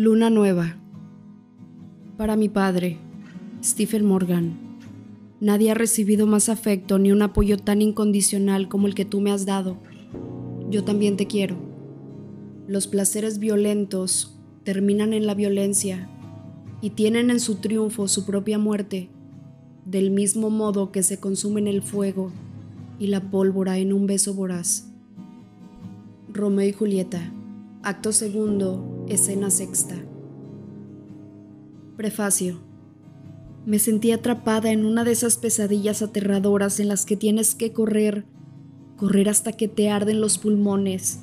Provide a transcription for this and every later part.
Luna Nueva. Para mi padre, Stephen Morgan, nadie ha recibido más afecto ni un apoyo tan incondicional como el que tú me has dado. Yo también te quiero. Los placeres violentos terminan en la violencia y tienen en su triunfo su propia muerte, del mismo modo que se consumen el fuego y la pólvora en un beso voraz. Romeo y Julieta, acto segundo, Escena sexta. Prefacio. Me sentí atrapada en una de esas pesadillas aterradoras en las que tienes que correr, correr hasta que te arden los pulmones,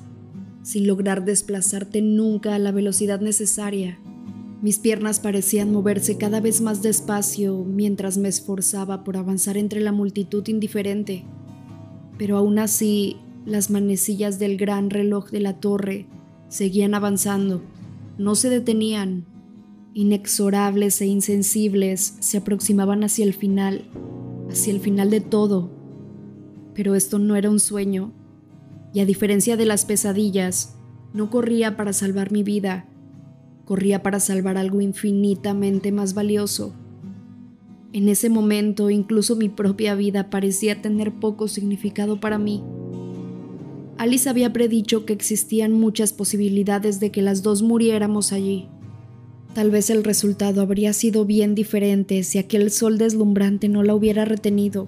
sin lograr desplazarte nunca a la velocidad necesaria. Mis piernas parecían moverse cada vez más despacio mientras me esforzaba por avanzar entre la multitud indiferente. Pero aún así, las manecillas del gran reloj de la torre seguían avanzando no se detenían. Inexorables e insensibles se aproximaban hacia el final, hacia el final de todo. Pero esto no era un sueño, y a diferencia de las pesadillas, no corría para salvar mi vida, corría para salvar algo infinitamente más valioso. En ese momento incluso mi propia vida parecía tener poco significado para mí. Alice había predicho que existían muchas posibilidades de que las dos muriéramos allí. Tal vez el resultado habría sido bien diferente si aquel sol deslumbrante no la hubiera retenido,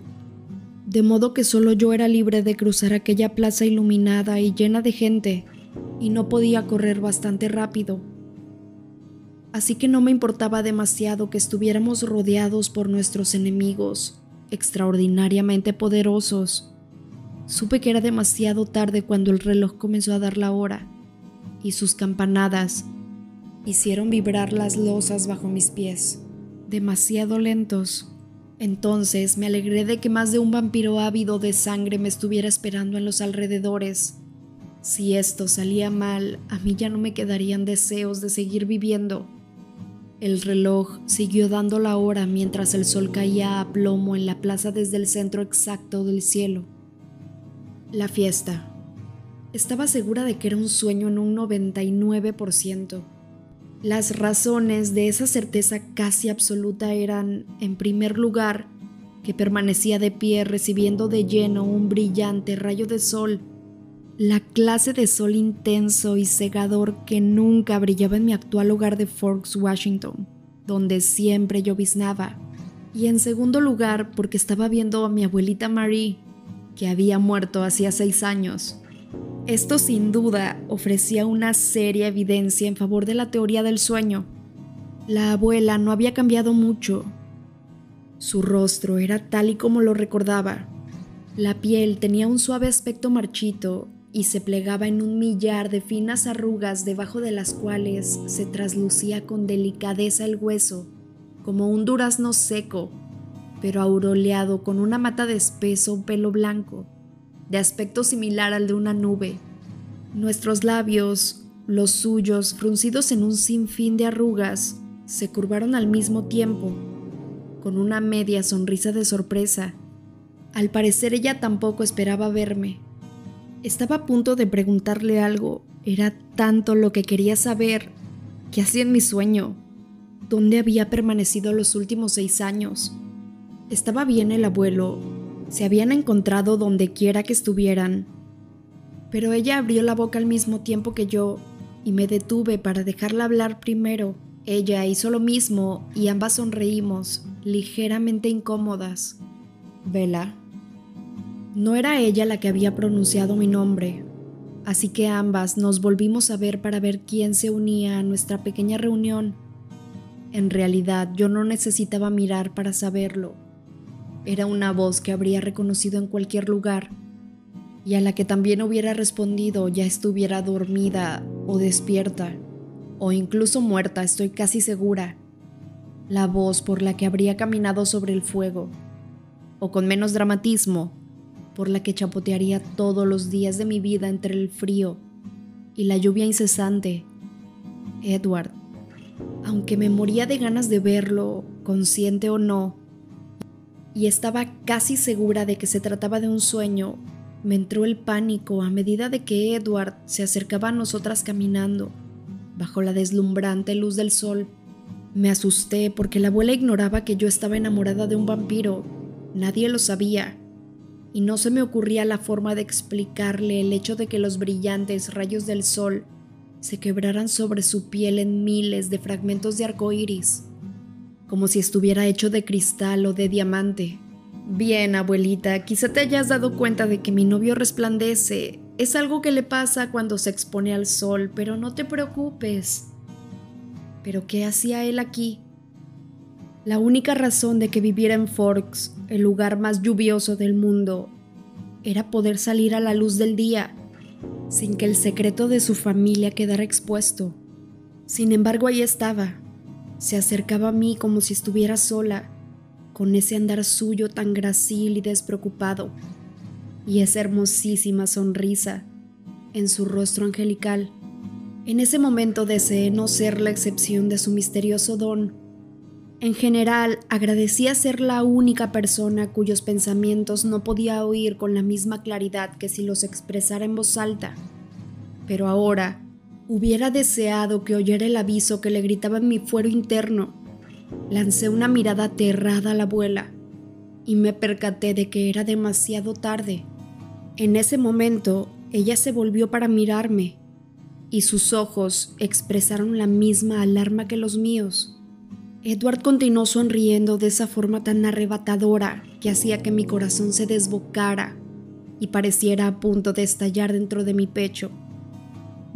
de modo que solo yo era libre de cruzar aquella plaza iluminada y llena de gente, y no podía correr bastante rápido. Así que no me importaba demasiado que estuviéramos rodeados por nuestros enemigos, extraordinariamente poderosos, Supe que era demasiado tarde cuando el reloj comenzó a dar la hora y sus campanadas hicieron vibrar las losas bajo mis pies, demasiado lentos. Entonces me alegré de que más de un vampiro ávido de sangre me estuviera esperando en los alrededores. Si esto salía mal, a mí ya no me quedarían deseos de seguir viviendo. El reloj siguió dando la hora mientras el sol caía a plomo en la plaza desde el centro exacto del cielo. La fiesta. Estaba segura de que era un sueño en un 99%. Las razones de esa certeza casi absoluta eran, en primer lugar, que permanecía de pie recibiendo de lleno un brillante rayo de sol, la clase de sol intenso y cegador que nunca brillaba en mi actual hogar de Forks, Washington, donde siempre lloviznaba. Y en segundo lugar, porque estaba viendo a mi abuelita Marie que había muerto hacía seis años. Esto sin duda ofrecía una seria evidencia en favor de la teoría del sueño. La abuela no había cambiado mucho. Su rostro era tal y como lo recordaba. La piel tenía un suave aspecto marchito y se plegaba en un millar de finas arrugas debajo de las cuales se traslucía con delicadeza el hueso, como un durazno seco pero auroleado con una mata de espeso pelo blanco, de aspecto similar al de una nube. Nuestros labios, los suyos fruncidos en un sinfín de arrugas, se curvaron al mismo tiempo, con una media sonrisa de sorpresa. Al parecer ella tampoco esperaba verme. Estaba a punto de preguntarle algo, era tanto lo que quería saber. ¿Qué hacía en mi sueño? ¿Dónde había permanecido los últimos seis años? Estaba bien el abuelo, se habían encontrado donde quiera que estuvieran, pero ella abrió la boca al mismo tiempo que yo y me detuve para dejarla hablar primero. Ella hizo lo mismo y ambas sonreímos, ligeramente incómodas. Vela. No era ella la que había pronunciado mi nombre, así que ambas nos volvimos a ver para ver quién se unía a nuestra pequeña reunión. En realidad yo no necesitaba mirar para saberlo. Era una voz que habría reconocido en cualquier lugar y a la que también hubiera respondido ya estuviera dormida o despierta o incluso muerta, estoy casi segura. La voz por la que habría caminado sobre el fuego, o con menos dramatismo, por la que chapotearía todos los días de mi vida entre el frío y la lluvia incesante. Edward, aunque me moría de ganas de verlo, consciente o no, y estaba casi segura de que se trataba de un sueño, me entró el pánico a medida de que Edward se acercaba a nosotras caminando. bajo la deslumbrante luz del sol. Me asusté porque la abuela ignoraba que yo estaba enamorada de un vampiro. Nadie lo sabía. Y no se me ocurría la forma de explicarle el hecho de que los brillantes rayos del sol se quebraran sobre su piel en miles de fragmentos de arco iris, como si estuviera hecho de cristal o de diamante. Bien, abuelita, quizá te hayas dado cuenta de que mi novio resplandece. Es algo que le pasa cuando se expone al sol, pero no te preocupes. ¿Pero qué hacía él aquí? La única razón de que viviera en Forks, el lugar más lluvioso del mundo, era poder salir a la luz del día, sin que el secreto de su familia quedara expuesto. Sin embargo, ahí estaba. Se acercaba a mí como si estuviera sola con ese andar suyo tan gracil y despreocupado, y esa hermosísima sonrisa en su rostro angelical. En ese momento deseé no ser la excepción de su misterioso don. En general, agradecía ser la única persona cuyos pensamientos no podía oír con la misma claridad que si los expresara en voz alta. Pero ahora, hubiera deseado que oyera el aviso que le gritaba en mi fuero interno Lancé una mirada aterrada a la abuela y me percaté de que era demasiado tarde. En ese momento, ella se volvió para mirarme y sus ojos expresaron la misma alarma que los míos. Edward continuó sonriendo de esa forma tan arrebatadora que hacía que mi corazón se desbocara y pareciera a punto de estallar dentro de mi pecho.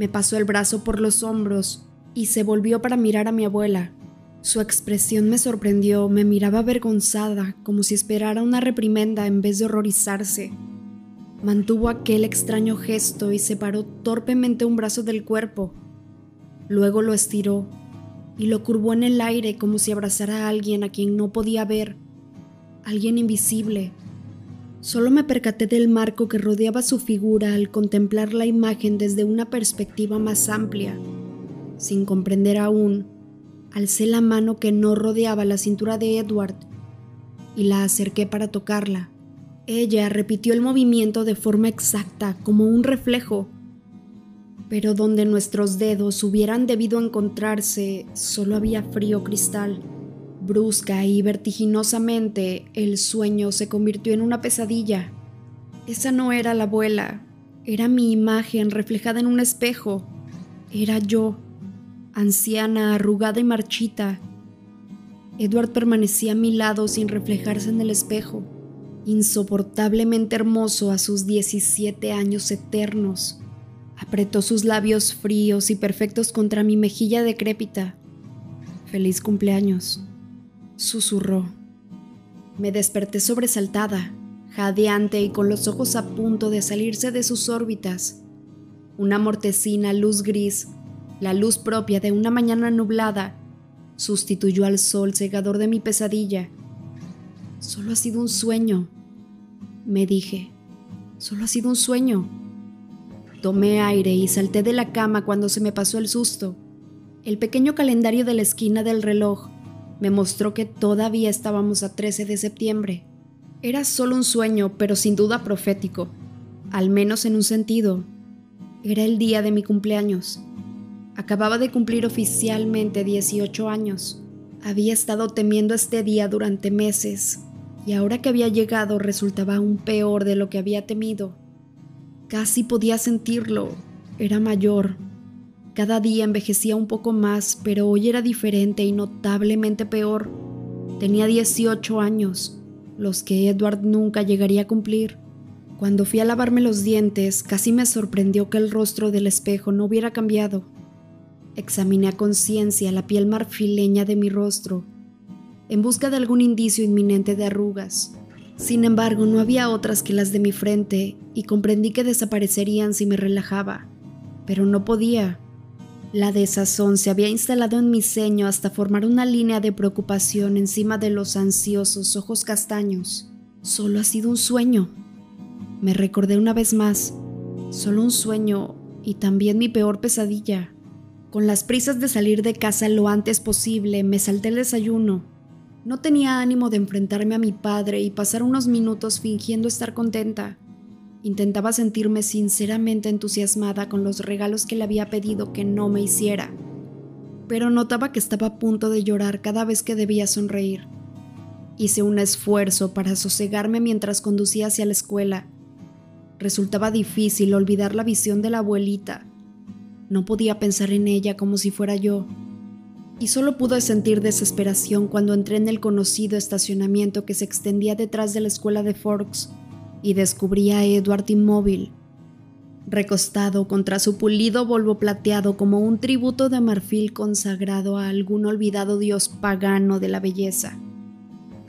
Me pasó el brazo por los hombros y se volvió para mirar a mi abuela. Su expresión me sorprendió, me miraba avergonzada, como si esperara una reprimenda en vez de horrorizarse. Mantuvo aquel extraño gesto y separó torpemente un brazo del cuerpo. Luego lo estiró y lo curvó en el aire como si abrazara a alguien a quien no podía ver, alguien invisible. Solo me percaté del marco que rodeaba su figura al contemplar la imagen desde una perspectiva más amplia, sin comprender aún alcé la mano que no rodeaba la cintura de Edward y la acerqué para tocarla. Ella repitió el movimiento de forma exacta, como un reflejo, pero donde nuestros dedos hubieran debido encontrarse solo había frío cristal. Brusca y vertiginosamente el sueño se convirtió en una pesadilla. Esa no era la abuela, era mi imagen reflejada en un espejo. Era yo anciana, arrugada y marchita. Edward permanecía a mi lado sin reflejarse en el espejo, insoportablemente hermoso a sus 17 años eternos. Apretó sus labios fríos y perfectos contra mi mejilla decrépita. Feliz cumpleaños, susurró. Me desperté sobresaltada, jadeante y con los ojos a punto de salirse de sus órbitas. Una mortecina luz gris la luz propia de una mañana nublada sustituyó al sol cegador de mi pesadilla. Solo ha sido un sueño, me dije. Solo ha sido un sueño. Tomé aire y salté de la cama cuando se me pasó el susto. El pequeño calendario de la esquina del reloj me mostró que todavía estábamos a 13 de septiembre. Era solo un sueño, pero sin duda profético, al menos en un sentido. Era el día de mi cumpleaños. Acababa de cumplir oficialmente 18 años. Había estado temiendo este día durante meses y ahora que había llegado resultaba aún peor de lo que había temido. Casi podía sentirlo. Era mayor. Cada día envejecía un poco más, pero hoy era diferente y notablemente peor. Tenía 18 años, los que Edward nunca llegaría a cumplir. Cuando fui a lavarme los dientes, casi me sorprendió que el rostro del espejo no hubiera cambiado. Examiné a conciencia la piel marfileña de mi rostro, en busca de algún indicio inminente de arrugas. Sin embargo, no había otras que las de mi frente y comprendí que desaparecerían si me relajaba. Pero no podía. La desazón se había instalado en mi ceño hasta formar una línea de preocupación encima de los ansiosos ojos castaños. Solo ha sido un sueño. Me recordé una vez más. Solo un sueño y también mi peor pesadilla. Con las prisas de salir de casa lo antes posible, me salté el desayuno. No tenía ánimo de enfrentarme a mi padre y pasar unos minutos fingiendo estar contenta. Intentaba sentirme sinceramente entusiasmada con los regalos que le había pedido que no me hiciera. pero notaba que estaba a punto de llorar cada vez que debía sonreír. Hice un esfuerzo para sosegarme mientras conducía hacia la escuela. Resultaba difícil olvidar la visión de la abuelita. No podía pensar en ella como si fuera yo. Y solo pude sentir desesperación cuando entré en el conocido estacionamiento que se extendía detrás de la escuela de Forks y descubrí a Edward inmóvil, recostado contra su pulido Volvo plateado como un tributo de marfil consagrado a algún olvidado dios pagano de la belleza.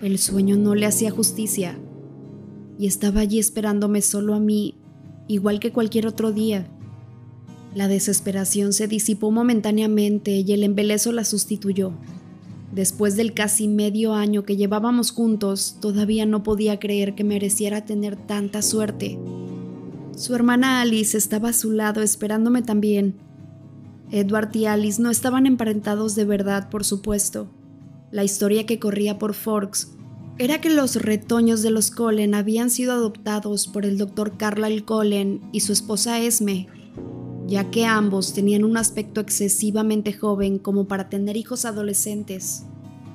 El sueño no le hacía justicia y estaba allí esperándome solo a mí, igual que cualquier otro día. La desesperación se disipó momentáneamente y el embelezo la sustituyó. Después del casi medio año que llevábamos juntos, todavía no podía creer que mereciera tener tanta suerte. Su hermana Alice estaba a su lado esperándome también. Edward y Alice no estaban emparentados de verdad, por supuesto. La historia que corría por Forks era que los retoños de los Cullen habían sido adoptados por el doctor Carlyle Cullen y su esposa Esme, ya que ambos tenían un aspecto excesivamente joven como para tener hijos adolescentes.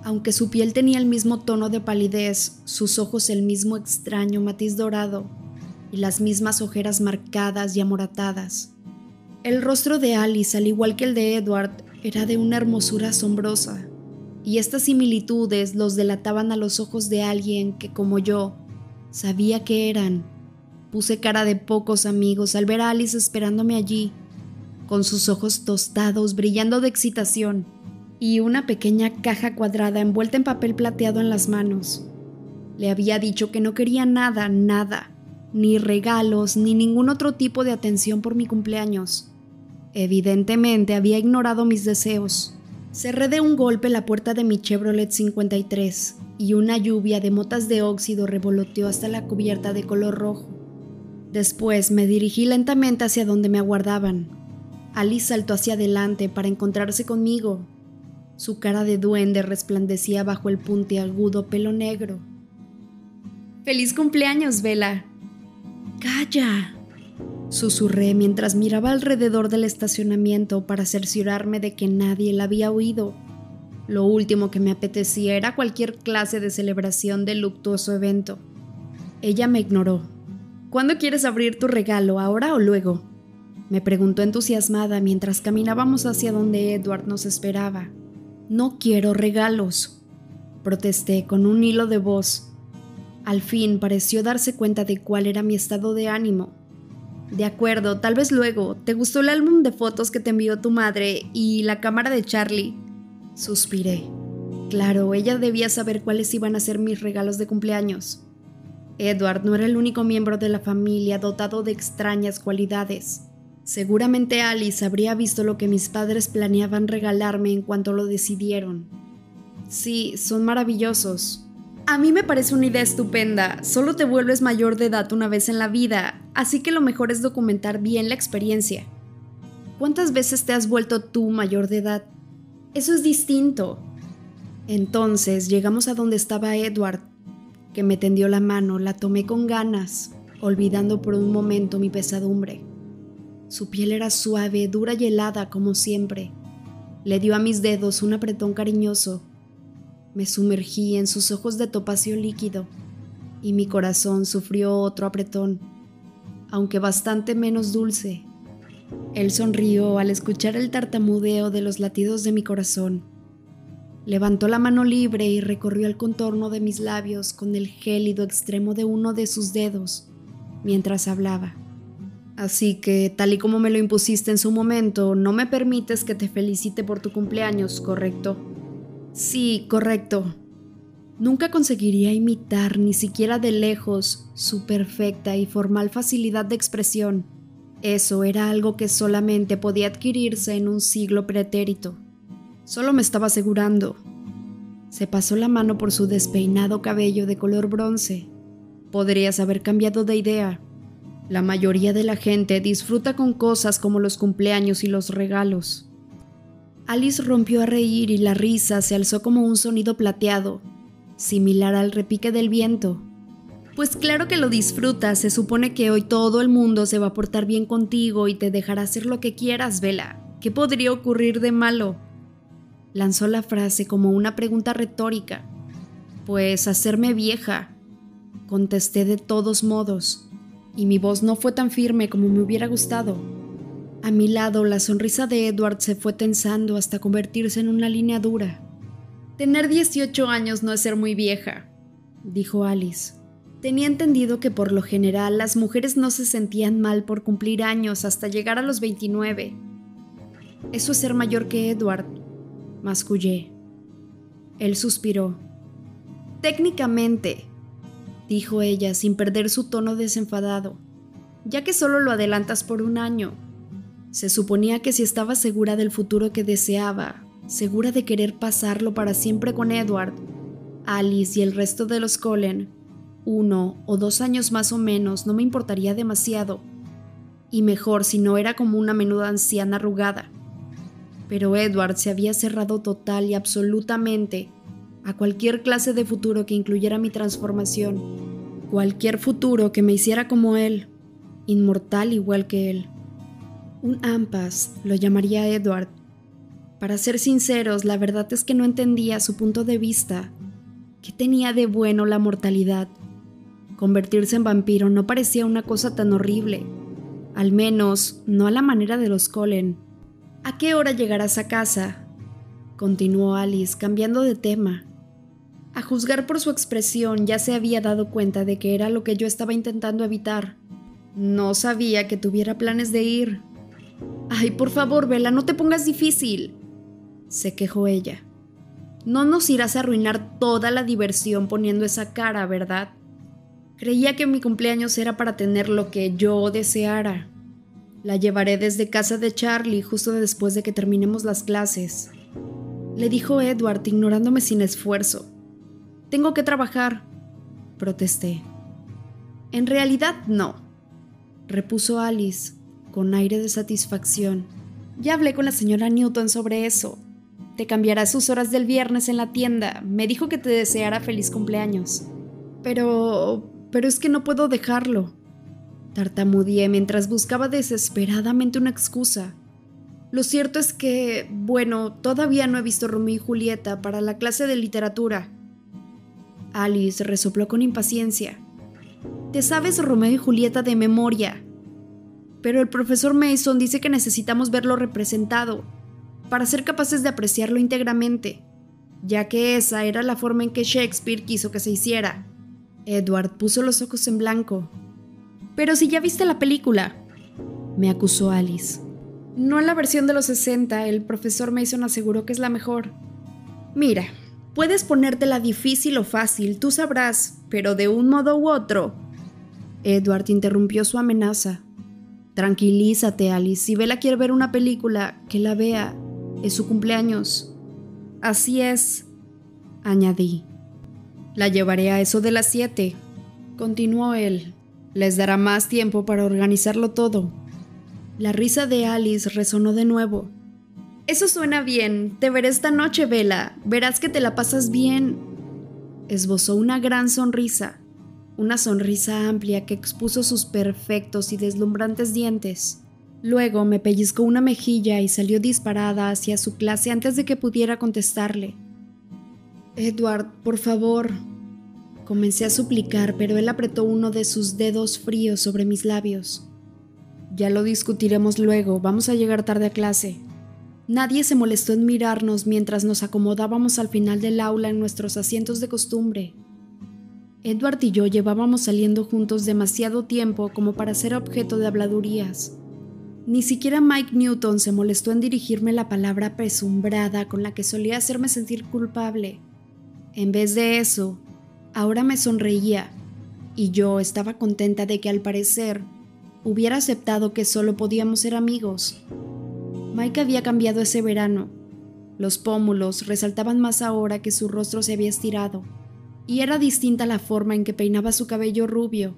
Aunque su piel tenía el mismo tono de palidez, sus ojos el mismo extraño matiz dorado y las mismas ojeras marcadas y amoratadas. El rostro de Alice, al igual que el de Edward, era de una hermosura asombrosa, y estas similitudes los delataban a los ojos de alguien que, como yo, sabía que eran Puse cara de pocos amigos al ver a Alice esperándome allí, con sus ojos tostados brillando de excitación y una pequeña caja cuadrada envuelta en papel plateado en las manos. Le había dicho que no quería nada, nada, ni regalos, ni ningún otro tipo de atención por mi cumpleaños. Evidentemente había ignorado mis deseos. Cerré de un golpe la puerta de mi Chevrolet 53 y una lluvia de motas de óxido revoloteó hasta la cubierta de color rojo. Después me dirigí lentamente hacia donde me aguardaban. Alice saltó hacia adelante para encontrarse conmigo. Su cara de duende resplandecía bajo el puntiagudo pelo negro. ¡Feliz cumpleaños, Vela! ¡Calla! Susurré mientras miraba alrededor del estacionamiento para cerciorarme de que nadie la había oído. Lo último que me apetecía era cualquier clase de celebración del luctuoso evento. Ella me ignoró ¿Cuándo quieres abrir tu regalo, ahora o luego? Me preguntó entusiasmada mientras caminábamos hacia donde Edward nos esperaba. No quiero regalos, protesté con un hilo de voz. Al fin pareció darse cuenta de cuál era mi estado de ánimo. De acuerdo, tal vez luego. ¿Te gustó el álbum de fotos que te envió tu madre y la cámara de Charlie? Suspiré. Claro, ella debía saber cuáles iban a ser mis regalos de cumpleaños. Edward no era el único miembro de la familia dotado de extrañas cualidades. Seguramente Alice habría visto lo que mis padres planeaban regalarme en cuanto lo decidieron. Sí, son maravillosos. A mí me parece una idea estupenda, solo te vuelves mayor de edad una vez en la vida, así que lo mejor es documentar bien la experiencia. ¿Cuántas veces te has vuelto tú mayor de edad? Eso es distinto. Entonces llegamos a donde estaba Edward, que me tendió la mano, la tomé con ganas, olvidando por un momento mi pesadumbre. Su piel era suave, dura y helada como siempre. Le dio a mis dedos un apretón cariñoso. Me sumergí en sus ojos de topacio líquido y mi corazón sufrió otro apretón, aunque bastante menos dulce. Él sonrió al escuchar el tartamudeo de los latidos de mi corazón Levantó la mano libre y recorrió el contorno de mis labios con el gélido extremo de uno de sus dedos mientras hablaba. Así que, tal y como me lo impusiste en su momento, no me permites que te felicite por tu cumpleaños, ¿correcto? Sí, correcto. Nunca conseguiría imitar, ni siquiera de lejos, su perfecta y formal facilidad de expresión. Eso era algo que solamente podía adquirirse en un siglo pretérito. Solo me estaba asegurando. Se pasó la mano por su despeinado cabello de color bronce. Podrías haber cambiado de idea. La mayoría de la gente disfruta con cosas como los cumpleaños y los regalos. Alice rompió a reír y la risa se alzó como un sonido plateado, similar al repique del viento. Pues claro que lo disfrutas, se supone que hoy todo el mundo se va a portar bien contigo y te dejará hacer lo que quieras, Vela. ¿Qué podría ocurrir de malo? Lanzó la frase como una pregunta retórica. Pues hacerme vieja. Contesté de todos modos, y mi voz no fue tan firme como me hubiera gustado. A mi lado, la sonrisa de Edward se fue tensando hasta convertirse en una línea dura. Tener 18 años no es ser muy vieja, dijo Alice. Tenía entendido que por lo general las mujeres no se sentían mal por cumplir años hasta llegar a los 29. Eso es ser mayor que Edward, mascullé. Él suspiró. Técnicamente, dijo ella sin perder su tono desenfadado, ya que solo lo adelantas por un año. Se suponía que si estaba segura del futuro que deseaba, segura de querer pasarlo para siempre con Edward, Alice y el resto de los Cullen, uno o dos años más o menos no me importaría demasiado, y mejor si no era como una menuda anciana arrugada. Pero Edward se había cerrado total y absolutamente a cualquier clase de futuro que incluyera mi transformación, cualquier futuro que me hiciera como él, inmortal igual que él. Un ampas lo llamaría Edward. Para ser sinceros, la verdad es que no entendía su punto de vista. ¿Qué tenía de bueno la mortalidad? Convertirse en vampiro no parecía una cosa tan horrible, al menos no a la manera de los Colen. ¿A qué hora llegarás a casa? continuó Alice, cambiando de tema. A juzgar por su expresión, ya se había dado cuenta de que era lo que yo estaba intentando evitar. No sabía que tuviera planes de ir. Ay, por favor, Vela, no te pongas difícil, se quejó ella. No nos irás a arruinar toda la diversión poniendo esa cara, ¿verdad? Creía que mi cumpleaños era para tener lo que yo deseara. La llevaré desde casa de Charlie justo después de que terminemos las clases. Le dijo Edward, ignorándome sin esfuerzo. Tengo que trabajar, protesté. En realidad no, repuso Alice, con aire de satisfacción. Ya hablé con la señora Newton sobre eso. Te cambiará sus horas del viernes en la tienda. Me dijo que te deseara feliz cumpleaños. Pero... pero es que no puedo dejarlo. Tartamudeé mientras buscaba desesperadamente una excusa. Lo cierto es que, bueno, todavía no he visto Romeo y Julieta para la clase de literatura. Alice resopló con impaciencia. Te sabes Romeo y Julieta de memoria. Pero el profesor Mason dice que necesitamos verlo representado para ser capaces de apreciarlo íntegramente, ya que esa era la forma en que Shakespeare quiso que se hiciera. Edward puso los ojos en blanco. Pero si ya viste la película, me acusó Alice. No la versión de los 60, el profesor Mason aseguró que es la mejor. Mira, puedes ponértela difícil o fácil, tú sabrás, pero de un modo u otro. Edward interrumpió su amenaza. Tranquilízate, Alice. Si Bella quiere ver una película, que la vea. Es su cumpleaños. Así es, añadí. La llevaré a eso de las siete, continuó él. Les dará más tiempo para organizarlo todo. La risa de Alice resonó de nuevo. Eso suena bien. Te veré esta noche, Vela. Verás que te la pasas bien. Esbozó una gran sonrisa, una sonrisa amplia que expuso sus perfectos y deslumbrantes dientes. Luego me pellizcó una mejilla y salió disparada hacia su clase antes de que pudiera contestarle. Edward, por favor. Comencé a suplicar, pero él apretó uno de sus dedos fríos sobre mis labios. Ya lo discutiremos luego, vamos a llegar tarde a clase. Nadie se molestó en mirarnos mientras nos acomodábamos al final del aula en nuestros asientos de costumbre. Edward y yo llevábamos saliendo juntos demasiado tiempo como para ser objeto de habladurías. Ni siquiera Mike Newton se molestó en dirigirme la palabra presumbrada con la que solía hacerme sentir culpable. En vez de eso, ahora me sonreía, y yo estaba contenta de que al parecer hubiera aceptado que solo podíamos ser amigos. Mike había cambiado ese verano. Los pómulos resaltaban más ahora que su rostro se había estirado, y era distinta la forma en que peinaba su cabello rubio.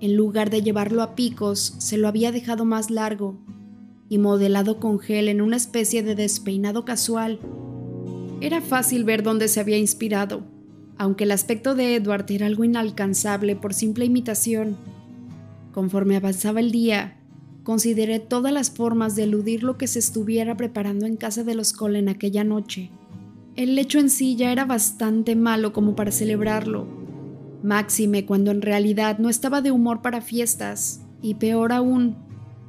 En lugar de llevarlo a picos, se lo había dejado más largo y modelado con gel en una especie de despeinado casual. Era fácil ver dónde se había inspirado, aunque el aspecto de Edward era algo inalcanzable por simple imitación. Conforme avanzaba el día, Consideré todas las formas de eludir lo que se estuviera preparando en casa de los Colen aquella noche. El hecho en sí ya era bastante malo como para celebrarlo. Máxime cuando en realidad no estaba de humor para fiestas, y peor aún,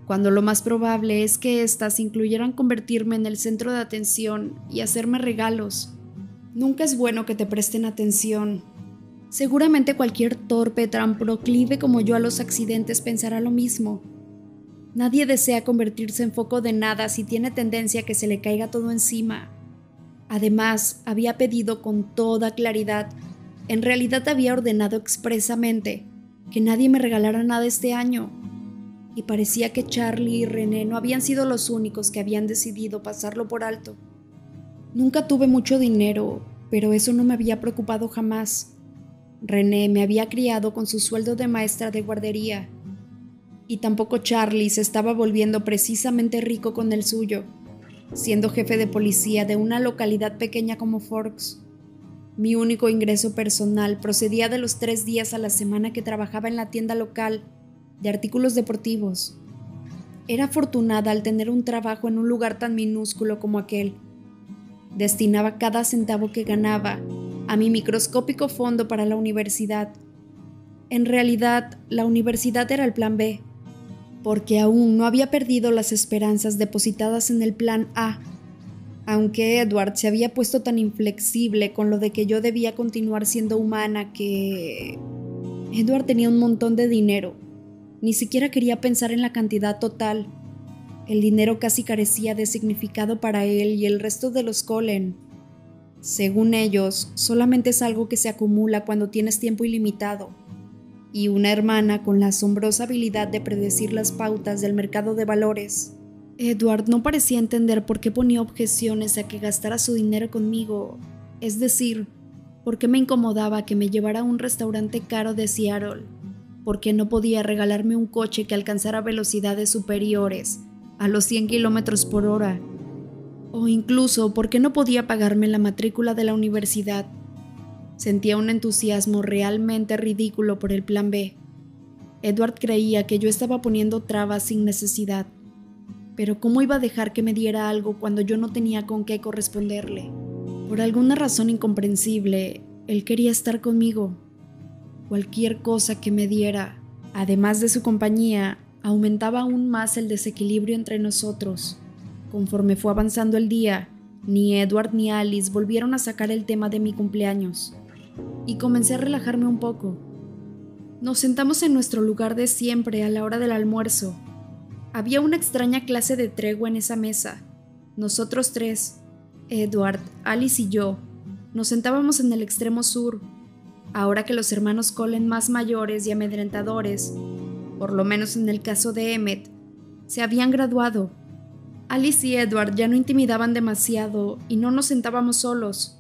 cuando lo más probable es que éstas incluyeran convertirme en el centro de atención y hacerme regalos. Nunca es bueno que te presten atención. Seguramente cualquier torpe tan proclive como yo a los accidentes pensará lo mismo Nadie desea convertirse en foco de nada si tiene tendencia a que se le caiga todo encima. Además, había pedido con toda claridad, en realidad había ordenado expresamente, que nadie me regalara nada este año. Y parecía que Charlie y René no habían sido los únicos que habían decidido pasarlo por alto. Nunca tuve mucho dinero, pero eso no me había preocupado jamás. René me había criado con su sueldo de maestra de guardería y tampoco Charlie se estaba volviendo precisamente rico con el suyo, siendo jefe de policía de una localidad pequeña como Forks. Mi único ingreso personal procedía de los tres días a la semana que trabajaba en la tienda local de artículos deportivos. Era afortunada al tener un trabajo en un lugar tan minúsculo como aquel. Destinaba cada centavo que ganaba a mi microscópico fondo para la universidad. En realidad, la universidad era el plan B porque aún no había perdido las esperanzas depositadas en el plan A, aunque Edward se había puesto tan inflexible con lo de que yo debía continuar siendo humana que... Edward tenía un montón de dinero. Ni siquiera quería pensar en la cantidad total. El dinero casi carecía de significado para él y el resto de los Colen. Según ellos, solamente es algo que se acumula cuando tienes tiempo ilimitado y una hermana con la asombrosa habilidad de predecir las pautas del mercado de valores. Edward no parecía entender por qué ponía objeciones a que gastara su dinero conmigo, es decir, por qué me incomodaba que me llevara a un restaurante caro de Seattle, por qué no podía regalarme un coche que alcanzara velocidades superiores a los 100 kilómetros por hora, o incluso por qué no podía pagarme la matrícula de la universidad Sentía un entusiasmo realmente ridículo por el plan B. Edward creía que yo estaba poniendo trabas sin necesidad. Pero ¿cómo iba a dejar que me diera algo cuando yo no tenía con qué corresponderle? Por alguna razón incomprensible, él quería estar conmigo. Cualquier cosa que me diera, además de su compañía, aumentaba aún más el desequilibrio entre nosotros. Conforme fue avanzando el día, ni Edward ni Alice volvieron a sacar el tema de mi cumpleaños y comencé a relajarme un poco. Nos sentamos en nuestro lugar de siempre a la hora del almuerzo. Había una extraña clase de tregua en esa mesa. Nosotros tres, Edward, Alice y yo, nos sentábamos en el extremo sur, ahora que los hermanos Colin más mayores y amedrentadores, por lo menos en el caso de Emmet, se habían graduado. Alice y Edward ya no intimidaban demasiado y no nos sentábamos solos.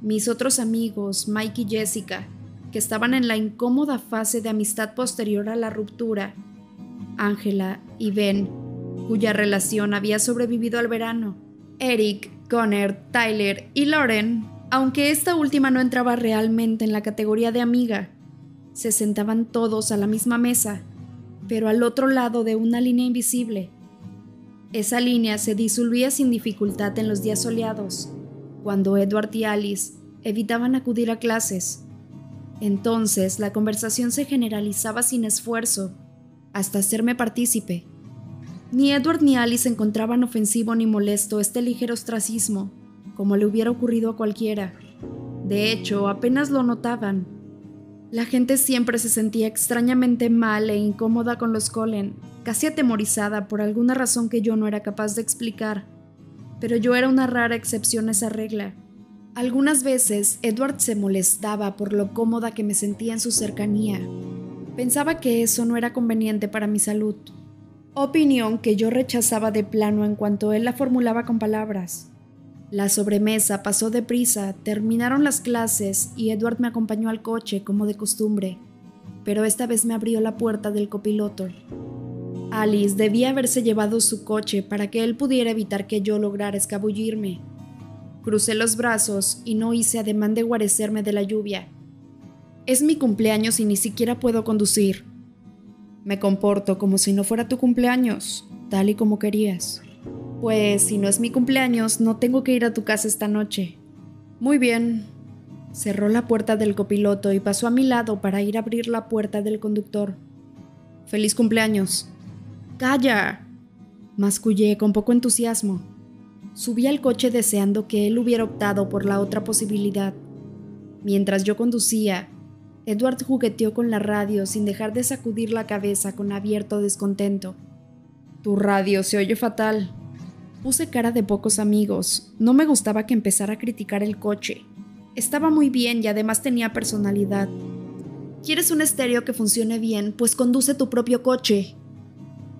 Mis otros amigos, Mike y Jessica, que estaban en la incómoda fase de amistad posterior a la ruptura, Angela y Ben, cuya relación había sobrevivido al verano, Eric, Connor, Tyler y Lauren, aunque esta última no entraba realmente en la categoría de amiga, se sentaban todos a la misma mesa, pero al otro lado de una línea invisible. Esa línea se disolvía sin dificultad en los días soleados cuando Edward y Alice evitaban acudir a clases. Entonces la conversación se generalizaba sin esfuerzo, hasta hacerme partícipe. Ni Edward ni Alice encontraban ofensivo ni molesto este ligero ostracismo, como le hubiera ocurrido a cualquiera. De hecho, apenas lo notaban. La gente siempre se sentía extrañamente mal e incómoda con los Colen, casi atemorizada por alguna razón que yo no era capaz de explicar pero yo era una rara excepción a esa regla. Algunas veces Edward se molestaba por lo cómoda que me sentía en su cercanía. Pensaba que eso no era conveniente para mi salud. Opinión que yo rechazaba de plano en cuanto él la formulaba con palabras. La sobremesa pasó deprisa, terminaron las clases y Edward me acompañó al coche como de costumbre, pero esta vez me abrió la puerta del copiloto. Alice debía haberse llevado su coche para que él pudiera evitar que yo lograra escabullirme. Crucé los brazos y no hice ademán de guarecerme de la lluvia. Es mi cumpleaños y ni siquiera puedo conducir. Me comporto como si no fuera tu cumpleaños, tal y como querías. Pues si no es mi cumpleaños, no tengo que ir a tu casa esta noche. Muy bien. Cerró la puerta del copiloto y pasó a mi lado para ir a abrir la puerta del conductor. Feliz cumpleaños. ¡Calla! Mascullé con poco entusiasmo. Subí al coche deseando que él hubiera optado por la otra posibilidad. Mientras yo conducía, Edward jugueteó con la radio sin dejar de sacudir la cabeza con abierto descontento. Tu radio se oye fatal. Puse cara de pocos amigos. No me gustaba que empezara a criticar el coche. Estaba muy bien y además tenía personalidad. ¿Quieres un estéreo que funcione bien? Pues conduce tu propio coche.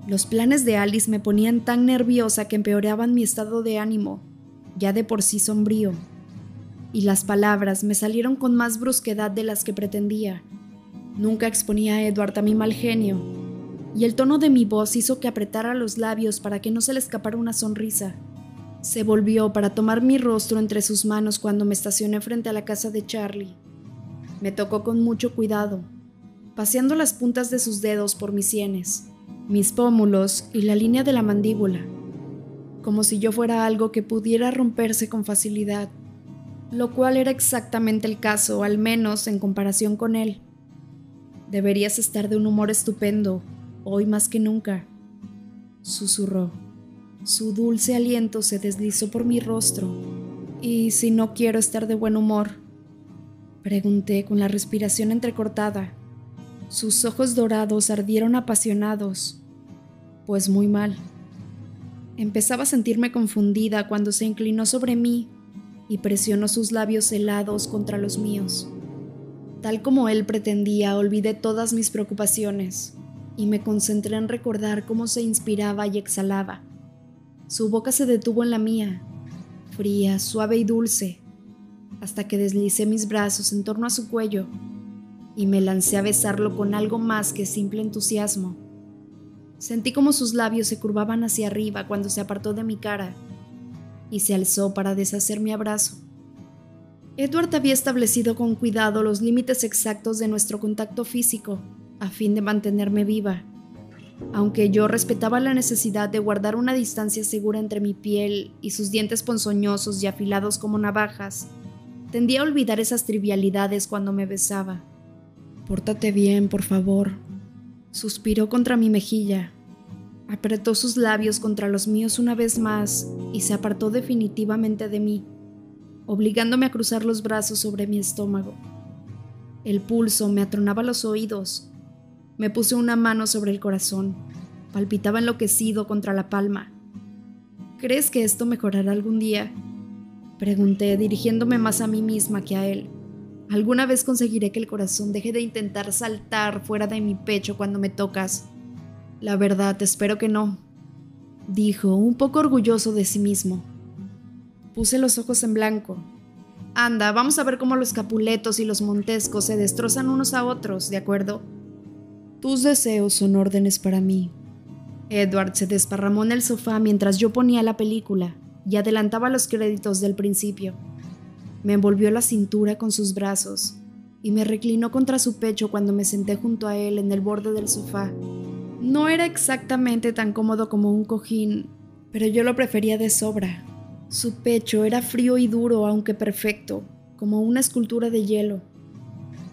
Los planes de Alice me ponían tan nerviosa que empeoraban mi estado de ánimo, ya de por sí sombrío y las palabras me salieron con más brusquedad de las que pretendía. Nunca exponía a Edward a mi mal genio, y el tono de mi voz hizo que apretara los labios para que no se le escapara una sonrisa. Se volvió para tomar mi rostro entre sus manos cuando me estacioné frente a la casa de Charlie. Me tocó con mucho cuidado, paseando las puntas de sus dedos por mis sienes, mis pómulos y la línea de la mandíbula, como si yo fuera algo que pudiera romperse con facilidad lo cual era exactamente el caso, al menos en comparación con él. Deberías estar de un humor estupendo, hoy más que nunca, susurró. Su dulce aliento se deslizó por mi rostro. ¿Y si no quiero estar de buen humor? Pregunté con la respiración entrecortada. Sus ojos dorados ardieron apasionados. Pues muy mal. Empezaba a sentirme confundida cuando se inclinó sobre mí y presionó sus labios helados contra los míos. Tal como él pretendía, olvidé todas mis preocupaciones y me concentré en recordar cómo se inspiraba y exhalaba. Su boca se detuvo en la mía, fría, suave y dulce, hasta que deslicé mis brazos en torno a su cuello y me lancé a besarlo con algo más que simple entusiasmo. Sentí como sus labios se curvaban hacia arriba cuando se apartó de mi cara y se alzó para deshacer mi abrazo. Edward había establecido con cuidado los límites exactos de nuestro contacto físico, a fin de mantenerme viva. Aunque yo respetaba la necesidad de guardar una distancia segura entre mi piel y sus dientes ponzoñosos y afilados como navajas, tendía a olvidar esas trivialidades cuando me besaba. Pórtate bien, por favor. Suspiró contra mi mejilla, Apretó sus labios contra los míos una vez más y se apartó definitivamente de mí, obligándome a cruzar los brazos sobre mi estómago. El pulso me atronaba los oídos. Me puse una mano sobre el corazón. Palpitaba enloquecido contra la palma. ¿Crees que esto mejorará algún día? Pregunté, dirigiéndome más a mí misma que a él. ¿Alguna vez conseguiré que el corazón deje de intentar saltar fuera de mi pecho cuando me tocas? La verdad, espero que no, dijo, un poco orgulloso de sí mismo. Puse los ojos en blanco. Anda, vamos a ver cómo los capuletos y los montescos se destrozan unos a otros, ¿de acuerdo? Tus deseos son órdenes para mí. Edward se desparramó en el sofá mientras yo ponía la película y adelantaba los créditos del principio. Me envolvió la cintura con sus brazos y me reclinó contra su pecho cuando me senté junto a él en el borde del sofá no era exactamente tan cómodo como un cojín, pero yo lo prefería de sobra. Su pecho era frío y duro, aunque perfecto, como una escultura de hielo.